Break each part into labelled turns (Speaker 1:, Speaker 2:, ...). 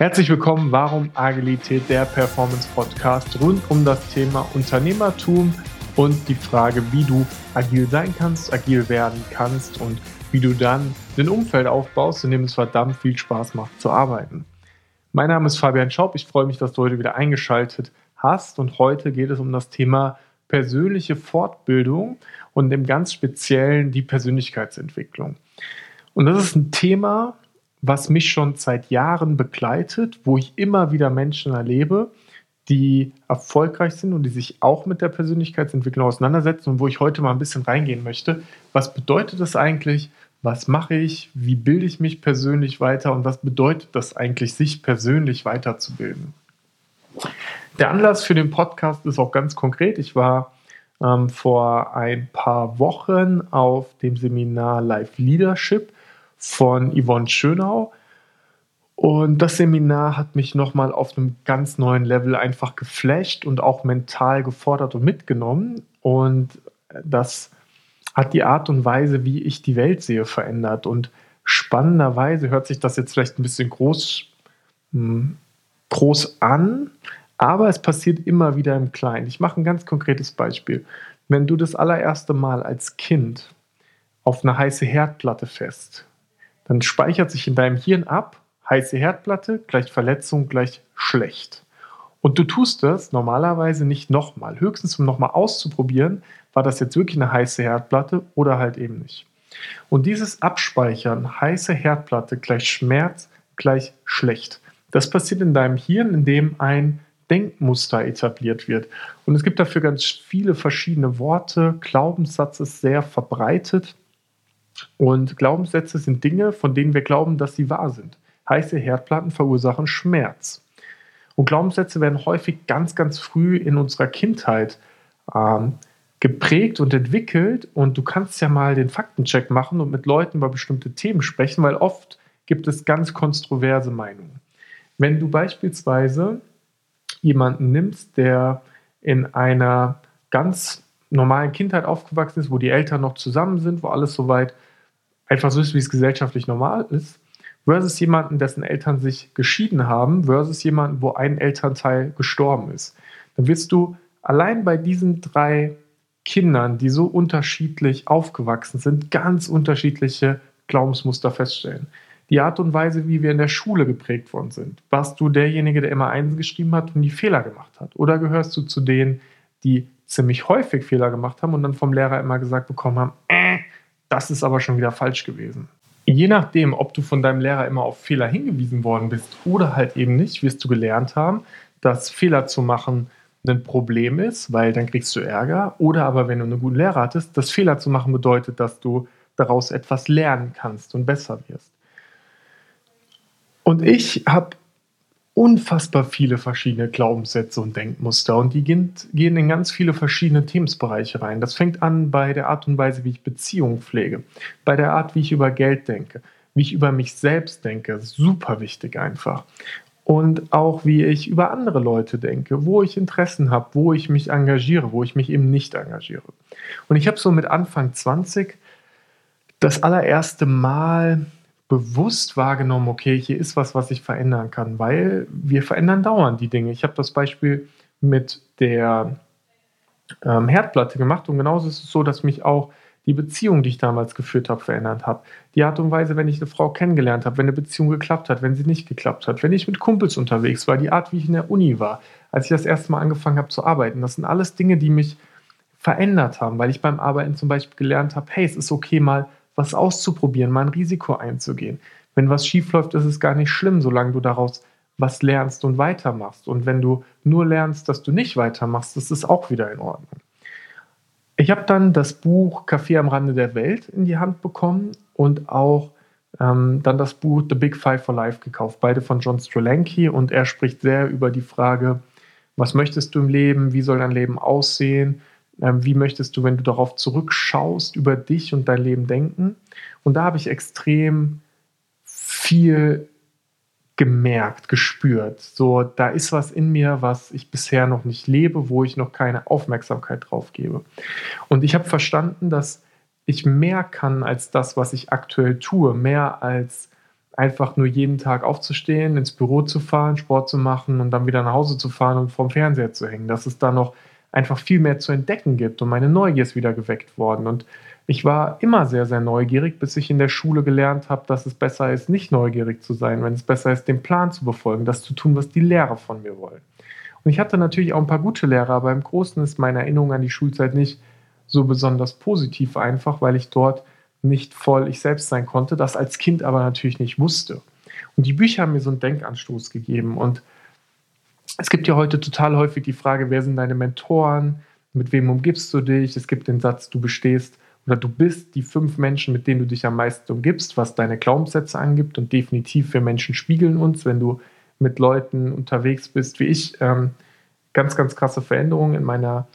Speaker 1: Herzlich willkommen, Warum Agilität, der Performance Podcast rund um das Thema Unternehmertum und die Frage, wie du agil sein kannst, agil werden kannst und wie du dann ein Umfeld aufbaust, in dem es verdammt viel Spaß macht zu arbeiten. Mein Name ist Fabian Schaub. Ich freue mich, dass du heute wieder eingeschaltet hast und heute geht es um das Thema persönliche Fortbildung und im ganz Speziellen die Persönlichkeitsentwicklung. Und das ist ein Thema, was mich schon seit Jahren begleitet, wo ich immer wieder Menschen erlebe, die erfolgreich sind und die sich auch mit der Persönlichkeitsentwicklung auseinandersetzen und wo ich heute mal ein bisschen reingehen möchte. Was bedeutet das eigentlich? Was mache ich? Wie bilde ich mich persönlich weiter? Und was bedeutet das eigentlich, sich persönlich weiterzubilden? Der Anlass für den Podcast ist auch ganz konkret. Ich war ähm, vor ein paar Wochen auf dem Seminar Live Leadership von Yvonne Schönau. Und das Seminar hat mich nochmal auf einem ganz neuen Level einfach geflasht und auch mental gefordert und mitgenommen. Und das hat die Art und Weise, wie ich die Welt sehe, verändert. Und spannenderweise hört sich das jetzt vielleicht ein bisschen groß, hm, groß an, aber es passiert immer wieder im Kleinen. Ich mache ein ganz konkretes Beispiel. Wenn du das allererste Mal als Kind auf eine heiße Herdplatte fest dann speichert sich in deinem Hirn ab, heiße Herdplatte gleich Verletzung gleich schlecht. Und du tust das normalerweise nicht nochmal. Höchstens um nochmal auszuprobieren, war das jetzt wirklich eine heiße Herdplatte oder halt eben nicht. Und dieses Abspeichern, heiße Herdplatte gleich Schmerz gleich schlecht, das passiert in deinem Hirn, indem ein Denkmuster etabliert wird. Und es gibt dafür ganz viele verschiedene Worte. Glaubenssatz ist sehr verbreitet. Und Glaubenssätze sind Dinge, von denen wir glauben, dass sie wahr sind. Heiße Herdplatten verursachen Schmerz. Und Glaubenssätze werden häufig ganz, ganz früh in unserer Kindheit ähm, geprägt und entwickelt. Und du kannst ja mal den Faktencheck machen und mit Leuten über bestimmte Themen sprechen, weil oft gibt es ganz kontroverse Meinungen. Wenn du beispielsweise jemanden nimmst, der in einer ganz normalen Kindheit aufgewachsen ist, wo die Eltern noch zusammen sind, wo alles soweit einfach so ist, wie es gesellschaftlich normal ist, versus jemanden, dessen Eltern sich geschieden haben, versus jemanden, wo ein Elternteil gestorben ist. Dann wirst du allein bei diesen drei Kindern, die so unterschiedlich aufgewachsen sind, ganz unterschiedliche Glaubensmuster feststellen. Die Art und Weise, wie wir in der Schule geprägt worden sind. Warst du derjenige, der immer eins geschrieben hat und die Fehler gemacht hat? Oder gehörst du zu denen, die ziemlich häufig Fehler gemacht haben und dann vom Lehrer immer gesagt bekommen haben, äh, das ist aber schon wieder falsch gewesen. Je nachdem, ob du von deinem Lehrer immer auf Fehler hingewiesen worden bist oder halt eben nicht, wirst du gelernt haben, dass Fehler zu machen ein Problem ist, weil dann kriegst du Ärger. Oder aber, wenn du einen guten Lehrer hattest, dass Fehler zu machen bedeutet, dass du daraus etwas lernen kannst und besser wirst. Und ich habe unfassbar viele verschiedene Glaubenssätze und Denkmuster und die gehen, in ganz viele verschiedene Themenbereiche rein. Das fängt an bei der Art und Weise, wie ich Beziehungen pflege, bei der Art, wie ich über Geld denke, wie ich über mich selbst denke, super wichtig einfach. Und auch wie ich über andere Leute denke, wo ich Interessen habe, wo ich mich engagiere, wo ich mich eben nicht engagiere. Und ich habe so mit Anfang 20 das allererste Mal bewusst wahrgenommen, okay, hier ist was, was ich verändern kann, weil wir verändern dauernd die Dinge. Ich habe das Beispiel mit der ähm, Herdplatte gemacht und genauso ist es so, dass mich auch die Beziehung, die ich damals geführt habe, verändert hat. Die Art und Weise, wenn ich eine Frau kennengelernt habe, wenn eine Beziehung geklappt hat, wenn sie nicht geklappt hat, wenn ich mit Kumpels unterwegs war, die Art, wie ich in der Uni war, als ich das erste Mal angefangen habe zu arbeiten. Das sind alles Dinge, die mich verändert haben, weil ich beim Arbeiten zum Beispiel gelernt habe, hey, es ist okay, mal was auszuprobieren, mal ein Risiko einzugehen. Wenn was schief läuft, ist es gar nicht schlimm, solange du daraus was lernst und weitermachst. Und wenn du nur lernst, dass du nicht weitermachst, ist es auch wieder in Ordnung. Ich habe dann das Buch Café am Rande der Welt in die Hand bekommen und auch ähm, dann das Buch The Big Five for Life gekauft, beide von John Strolanki. Und er spricht sehr über die Frage, was möchtest du im Leben, wie soll dein Leben aussehen wie möchtest du, wenn du darauf zurückschaust, über dich und dein Leben denken? Und da habe ich extrem viel gemerkt, gespürt. So, da ist was in mir, was ich bisher noch nicht lebe, wo ich noch keine Aufmerksamkeit drauf gebe. Und ich habe verstanden, dass ich mehr kann als das, was ich aktuell tue, mehr als einfach nur jeden Tag aufzustehen, ins Büro zu fahren, Sport zu machen und dann wieder nach Hause zu fahren und vorm Fernseher zu hängen. Dass es da noch einfach viel mehr zu entdecken gibt und meine Neugier ist wieder geweckt worden. Und ich war immer sehr, sehr neugierig, bis ich in der Schule gelernt habe, dass es besser ist, nicht neugierig zu sein, wenn es besser ist, den Plan zu befolgen, das zu tun, was die Lehrer von mir wollen. Und ich hatte natürlich auch ein paar gute Lehrer, aber im Großen ist meine Erinnerung an die Schulzeit nicht so besonders positiv einfach, weil ich dort nicht voll ich selbst sein konnte, das als Kind aber natürlich nicht wusste. Und die Bücher haben mir so einen Denkanstoß gegeben. Und es gibt ja heute total häufig die Frage, wer sind deine Mentoren? Mit wem umgibst du dich? Es gibt den Satz, du bestehst oder du bist die fünf Menschen, mit denen du dich am meisten umgibst, was deine Glaubenssätze angibt. Und definitiv wir Menschen spiegeln uns, wenn du mit Leuten unterwegs bist, wie ich. Ähm, ganz, ganz krasse Veränderungen in meiner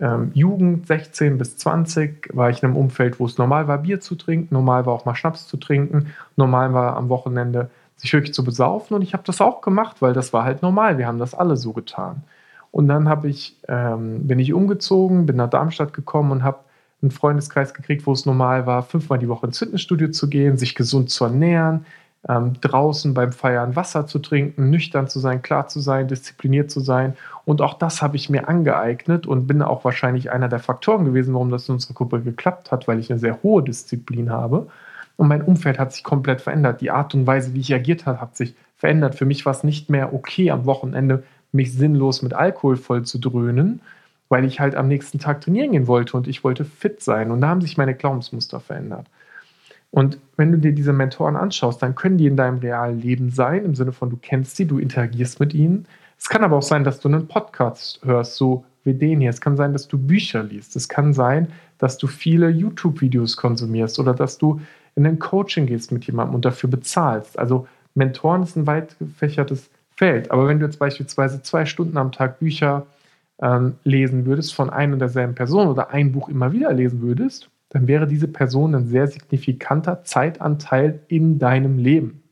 Speaker 1: ähm, Jugend, 16 bis 20, war ich in einem Umfeld, wo es normal war, Bier zu trinken, normal war auch mal Schnaps zu trinken, normal war am Wochenende sich wirklich zu besaufen und ich habe das auch gemacht, weil das war halt normal. Wir haben das alle so getan. Und dann ich, ähm, bin ich umgezogen, bin nach Darmstadt gekommen und habe einen Freundeskreis gekriegt, wo es normal war, fünfmal die Woche ins Fitnessstudio zu gehen, sich gesund zu ernähren, ähm, draußen beim Feiern Wasser zu trinken, nüchtern zu sein, klar zu sein, diszipliniert zu sein. Und auch das habe ich mir angeeignet und bin auch wahrscheinlich einer der Faktoren gewesen, warum das in unserer Gruppe geklappt hat, weil ich eine sehr hohe Disziplin habe. Und mein Umfeld hat sich komplett verändert. Die Art und Weise, wie ich agiert habe, hat sich verändert. Für mich war es nicht mehr okay, am Wochenende mich sinnlos mit Alkohol voll zu dröhnen, weil ich halt am nächsten Tag trainieren gehen wollte und ich wollte fit sein. Und da haben sich meine Glaubensmuster verändert. Und wenn du dir diese Mentoren anschaust, dann können die in deinem realen Leben sein, im Sinne von, du kennst sie, du interagierst mit ihnen. Es kann aber auch sein, dass du einen Podcast hörst, so wie den hier. Es kann sein, dass du Bücher liest. Es kann sein, dass du viele YouTube-Videos konsumierst oder dass du in ein Coaching gehst mit jemandem und dafür bezahlst. Also Mentoren ist ein weit gefächertes Feld. Aber wenn du jetzt beispielsweise zwei Stunden am Tag Bücher ähm, lesen würdest von ein und derselben Person oder ein Buch immer wieder lesen würdest, dann wäre diese Person ein sehr signifikanter Zeitanteil in deinem Leben.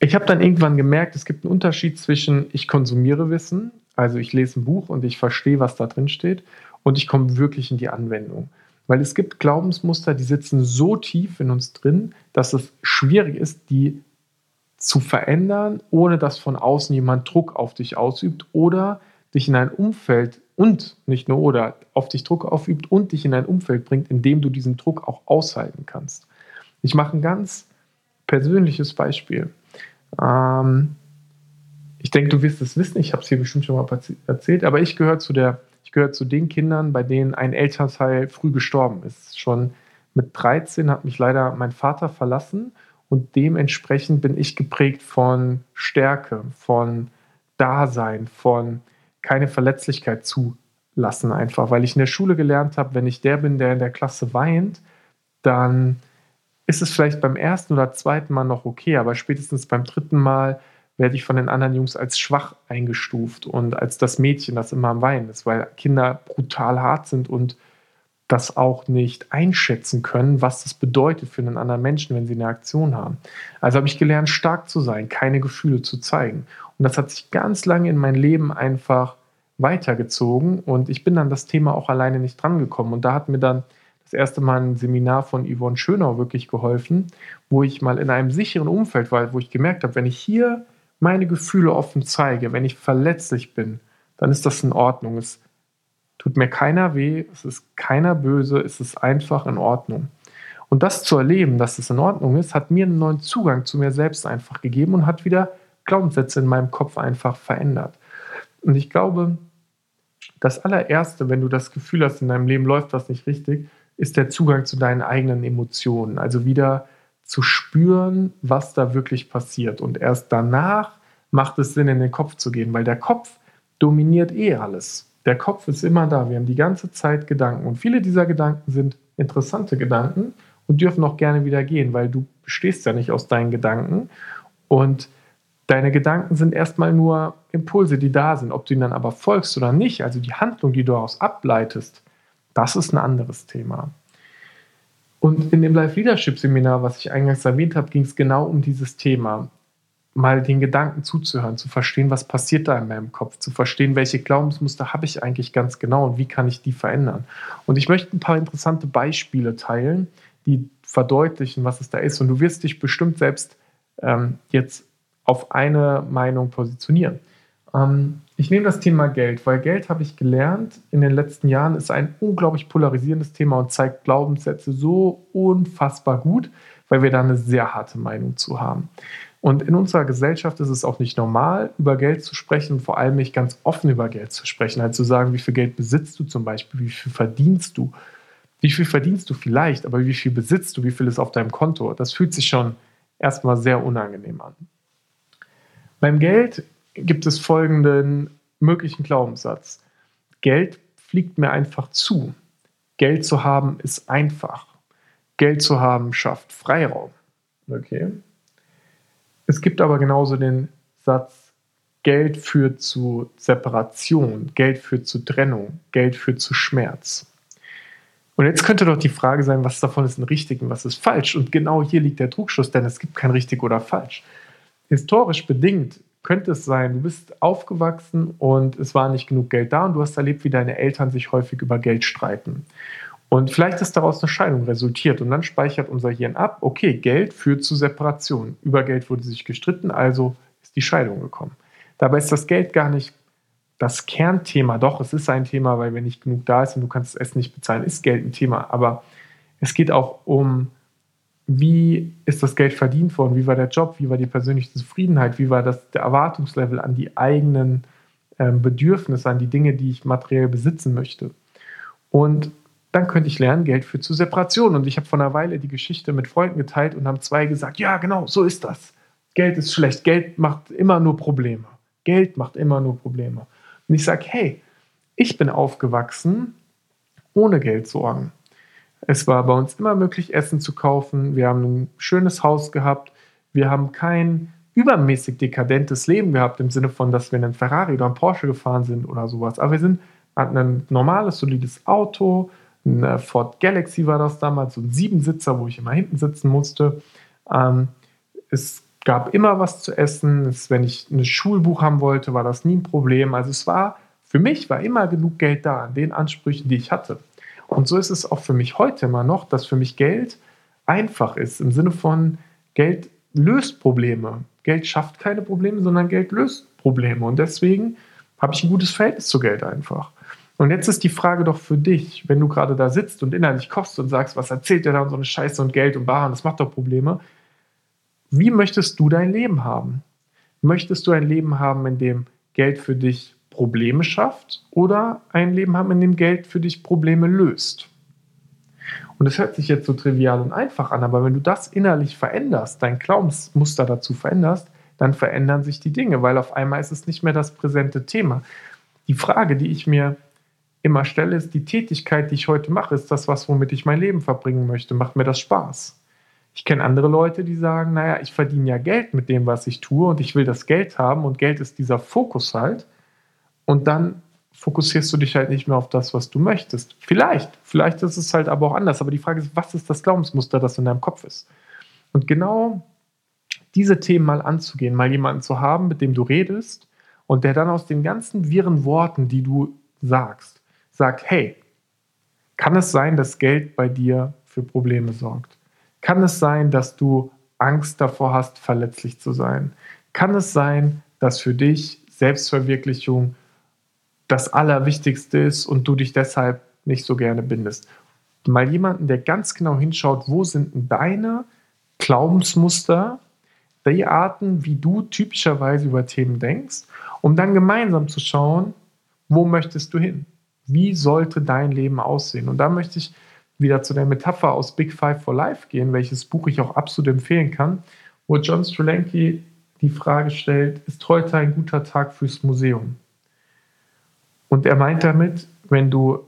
Speaker 1: Ich habe dann irgendwann gemerkt, es gibt einen Unterschied zwischen ich konsumiere Wissen, also ich lese ein Buch und ich verstehe, was da drin steht, und ich komme wirklich in die Anwendung. Weil es gibt Glaubensmuster, die sitzen so tief in uns drin, dass es schwierig ist, die zu verändern, ohne dass von außen jemand Druck auf dich ausübt oder dich in ein Umfeld und nicht nur oder auf dich Druck aufübt und dich in ein Umfeld bringt, in dem du diesen Druck auch aushalten kannst. Ich mache ein ganz persönliches Beispiel. Ähm, ich denke, du wirst es wissen, ich habe es hier bestimmt schon mal erzählt, aber ich gehöre zu der, ich gehöre zu den Kindern, bei denen ein Elternteil früh gestorben ist. Schon mit 13 hat mich leider mein Vater verlassen und dementsprechend bin ich geprägt von Stärke, von Dasein, von keine Verletzlichkeit zulassen, einfach, weil ich in der Schule gelernt habe, wenn ich der bin, der in der Klasse weint, dann ist es vielleicht beim ersten oder zweiten Mal noch okay, aber spätestens beim dritten Mal werde ich von den anderen Jungs als schwach eingestuft und als das Mädchen, das immer am Weinen ist, weil Kinder brutal hart sind und das auch nicht einschätzen können, was das bedeutet für einen anderen Menschen, wenn sie eine Aktion haben. Also habe ich gelernt, stark zu sein, keine Gefühle zu zeigen. Und das hat sich ganz lange in mein Leben einfach weitergezogen und ich bin dann das Thema auch alleine nicht drangekommen. Und da hat mir dann das erste Mal ein Seminar von Yvonne Schönau wirklich geholfen, wo ich mal in einem sicheren Umfeld war, wo ich gemerkt habe, wenn ich hier meine Gefühle offen zeige, wenn ich verletzlich bin, dann ist das in Ordnung. Es tut mir keiner weh, es ist keiner böse, es ist einfach in Ordnung. Und das zu erleben, dass es in Ordnung ist, hat mir einen neuen Zugang zu mir selbst einfach gegeben und hat wieder Glaubenssätze in meinem Kopf einfach verändert. Und ich glaube, das allererste, wenn du das Gefühl hast, in deinem Leben läuft was nicht richtig, ist der Zugang zu deinen eigenen Emotionen. Also wieder zu spüren, was da wirklich passiert. Und erst danach macht es Sinn, in den Kopf zu gehen, weil der Kopf dominiert eh alles. Der Kopf ist immer da. Wir haben die ganze Zeit Gedanken. Und viele dieser Gedanken sind interessante Gedanken und dürfen auch gerne wieder gehen, weil du bestehst ja nicht aus deinen Gedanken. Und Deine Gedanken sind erstmal nur Impulse, die da sind. Ob du ihnen dann aber folgst oder nicht, also die Handlung, die du daraus ableitest, das ist ein anderes Thema. Und in dem Live Leadership Seminar, was ich eingangs erwähnt habe, ging es genau um dieses Thema. Mal den Gedanken zuzuhören, zu verstehen, was passiert da in meinem Kopf, zu verstehen, welche Glaubensmuster habe ich eigentlich ganz genau und wie kann ich die verändern. Und ich möchte ein paar interessante Beispiele teilen, die verdeutlichen, was es da ist. Und du wirst dich bestimmt selbst ähm, jetzt auf eine Meinung positionieren. Ähm, ich nehme das Thema Geld, weil Geld habe ich gelernt in den letzten Jahren ist ein unglaublich polarisierendes Thema und zeigt Glaubenssätze so unfassbar gut, weil wir da eine sehr harte Meinung zu haben. Und in unserer Gesellschaft ist es auch nicht normal, über Geld zu sprechen, vor allem nicht ganz offen über Geld zu sprechen, halt zu sagen, wie viel Geld besitzt du zum Beispiel, wie viel verdienst du, wie viel verdienst du vielleicht, aber wie viel besitzt du, wie viel ist auf deinem Konto. Das fühlt sich schon erstmal sehr unangenehm an. Beim Geld gibt es folgenden möglichen Glaubenssatz. Geld fliegt mir einfach zu. Geld zu haben ist einfach. Geld zu haben schafft Freiraum. Okay. Es gibt aber genauso den Satz, Geld führt zu Separation, Geld führt zu Trennung, Geld führt zu Schmerz. Und jetzt könnte doch die Frage sein, was davon ist ein richtig und was ist falsch. Und genau hier liegt der Trugschluss, denn es gibt kein richtig oder falsch. Historisch bedingt könnte es sein, du bist aufgewachsen und es war nicht genug Geld da und du hast erlebt, wie deine Eltern sich häufig über Geld streiten. Und vielleicht ist daraus eine Scheidung resultiert und dann speichert unser Hirn ab, okay, Geld führt zu Separation. Über Geld wurde sich gestritten, also ist die Scheidung gekommen. Dabei ist das Geld gar nicht das Kernthema. Doch, es ist ein Thema, weil wenn nicht genug da ist und du kannst das Essen nicht bezahlen, ist Geld ein Thema. Aber es geht auch um wie ist das Geld verdient worden, wie war der Job, wie war die persönliche Zufriedenheit, wie war das, der Erwartungslevel an die eigenen äh, Bedürfnisse, an die Dinge, die ich materiell besitzen möchte. Und dann könnte ich lernen, Geld führt zu Separation. Und ich habe vor einer Weile die Geschichte mit Freunden geteilt und haben zwei gesagt, ja genau, so ist das. Geld ist schlecht, Geld macht immer nur Probleme. Geld macht immer nur Probleme. Und ich sage, hey, ich bin aufgewachsen ohne Geldsorgen. Es war bei uns immer möglich, Essen zu kaufen. Wir haben ein schönes Haus gehabt. Wir haben kein übermäßig dekadentes Leben gehabt, im Sinne von, dass wir in einem Ferrari oder einem Porsche gefahren sind oder sowas. Aber wir sind, hatten ein normales, solides Auto. Ein Ford Galaxy war das damals, so ein Siebensitzer, wo ich immer hinten sitzen musste. Ähm, es gab immer was zu essen. Es, wenn ich ein Schulbuch haben wollte, war das nie ein Problem. Also es war, für mich war immer genug Geld da an den Ansprüchen, die ich hatte. Und so ist es auch für mich heute immer noch, dass für mich Geld einfach ist, im Sinne von Geld löst Probleme. Geld schafft keine Probleme, sondern Geld löst Probleme. Und deswegen habe ich ein gutes Verhältnis zu Geld einfach. Und jetzt ist die Frage doch für dich, wenn du gerade da sitzt und innerlich kochst und sagst, was erzählt der da und so eine Scheiße und Geld und Waren, das macht doch Probleme. Wie möchtest du dein Leben haben? Möchtest du ein Leben haben, in dem Geld für dich Probleme schafft oder ein Leben haben, in dem Geld für dich Probleme löst. Und das hört sich jetzt so trivial und einfach an, aber wenn du das innerlich veränderst, dein Glaubensmuster dazu veränderst, dann verändern sich die Dinge, weil auf einmal ist es nicht mehr das präsente Thema. Die Frage, die ich mir immer stelle, ist die Tätigkeit, die ich heute mache, ist das was, womit ich mein Leben verbringen möchte? Macht mir das Spaß? Ich kenne andere Leute, die sagen, naja, ich verdiene ja Geld mit dem, was ich tue und ich will das Geld haben und Geld ist dieser Fokus halt. Und dann fokussierst du dich halt nicht mehr auf das, was du möchtest. Vielleicht, vielleicht ist es halt aber auch anders. Aber die Frage ist, was ist das Glaubensmuster, das in deinem Kopf ist? Und genau diese Themen mal anzugehen, mal jemanden zu haben, mit dem du redest und der dann aus den ganzen wirren Worten, die du sagst, sagt, hey, kann es sein, dass Geld bei dir für Probleme sorgt? Kann es sein, dass du Angst davor hast, verletzlich zu sein? Kann es sein, dass für dich Selbstverwirklichung das Allerwichtigste ist und du dich deshalb nicht so gerne bindest. Mal jemanden, der ganz genau hinschaut, wo sind deine Glaubensmuster, die Arten, wie du typischerweise über Themen denkst, um dann gemeinsam zu schauen, wo möchtest du hin? Wie sollte dein Leben aussehen? Und da möchte ich wieder zu der Metapher aus Big Five for Life gehen, welches Buch ich auch absolut empfehlen kann, wo John Strzelanki die Frage stellt, ist heute ein guter Tag fürs Museum? Und er meint damit, wenn du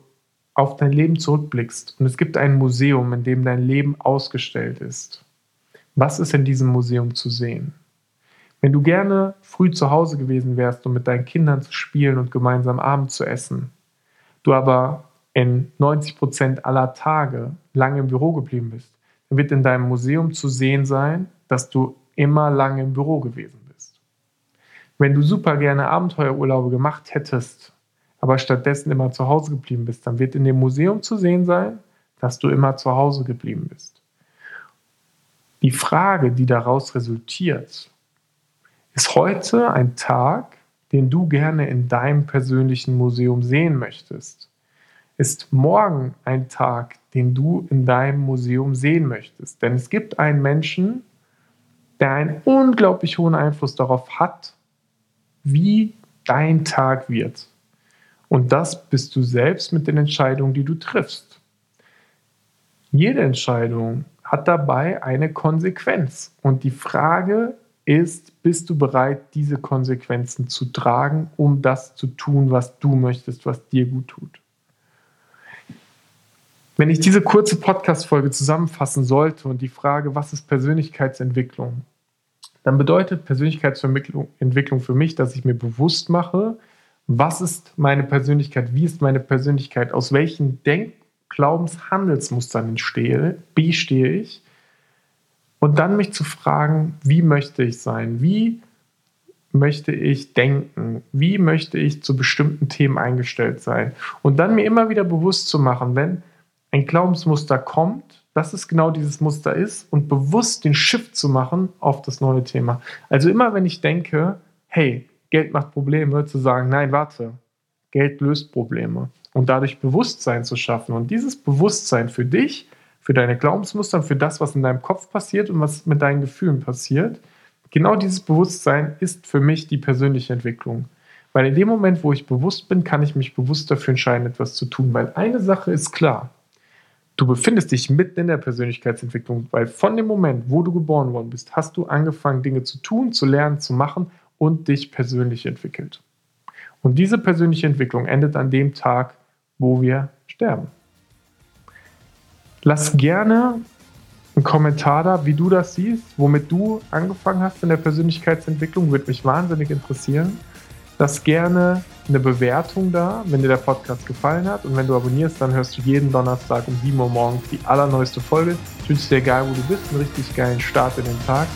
Speaker 1: auf dein Leben zurückblickst und es gibt ein Museum, in dem dein Leben ausgestellt ist, was ist in diesem Museum zu sehen? Wenn du gerne früh zu Hause gewesen wärst, um mit deinen Kindern zu spielen und gemeinsam Abend zu essen, du aber in 90 Prozent aller Tage lange im Büro geblieben bist, dann wird in deinem Museum zu sehen sein, dass du immer lange im Büro gewesen bist. Wenn du super gerne Abenteuerurlaube gemacht hättest, aber stattdessen immer zu Hause geblieben bist, dann wird in dem Museum zu sehen sein, dass du immer zu Hause geblieben bist. Die Frage, die daraus resultiert, ist heute ein Tag, den du gerne in deinem persönlichen Museum sehen möchtest? Ist morgen ein Tag, den du in deinem Museum sehen möchtest? Denn es gibt einen Menschen, der einen unglaublich hohen Einfluss darauf hat, wie dein Tag wird. Und das bist du selbst mit den Entscheidungen, die du triffst. Jede Entscheidung hat dabei eine Konsequenz. Und die Frage ist, bist du bereit, diese Konsequenzen zu tragen, um das zu tun, was du möchtest, was dir gut tut? Wenn ich diese kurze Podcast-Folge zusammenfassen sollte und die Frage, was ist Persönlichkeitsentwicklung, dann bedeutet Persönlichkeitsentwicklung für mich, dass ich mir bewusst mache, was ist meine Persönlichkeit, wie ist meine Persönlichkeit, aus welchen Denk-, Glaubens-, Handelsmustern bestehe ich? Und dann mich zu fragen, wie möchte ich sein, wie möchte ich denken, wie möchte ich zu bestimmten Themen eingestellt sein? Und dann mir immer wieder bewusst zu machen, wenn ein Glaubensmuster kommt, dass es genau dieses Muster ist und bewusst den Shift zu machen auf das neue Thema. Also immer wenn ich denke, hey, Geld macht Probleme, zu sagen, nein, warte, Geld löst Probleme und dadurch Bewusstsein zu schaffen. Und dieses Bewusstsein für dich, für deine Glaubensmuster, für das, was in deinem Kopf passiert und was mit deinen Gefühlen passiert, genau dieses Bewusstsein ist für mich die persönliche Entwicklung. Weil in dem Moment, wo ich bewusst bin, kann ich mich bewusst dafür entscheiden, etwas zu tun. Weil eine Sache ist klar, du befindest dich mitten in der Persönlichkeitsentwicklung, weil von dem Moment, wo du geboren worden bist, hast du angefangen, Dinge zu tun, zu lernen, zu machen und dich persönlich entwickelt. Und diese persönliche Entwicklung endet an dem Tag, wo wir sterben. Lass gerne einen Kommentar da, wie du das siehst, womit du angefangen hast in der Persönlichkeitsentwicklung, würde mich wahnsinnig interessieren. Lass gerne eine Bewertung da, wenn dir der Podcast gefallen hat. Und wenn du abonnierst, dann hörst du jeden Donnerstag um 7 Uhr morgens die allerneueste Folge. Ich wünsche dir, egal wo du bist, einen richtig geilen Start in den Tag.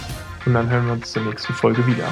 Speaker 1: Und dann hören wir uns zur nächsten Folge wieder.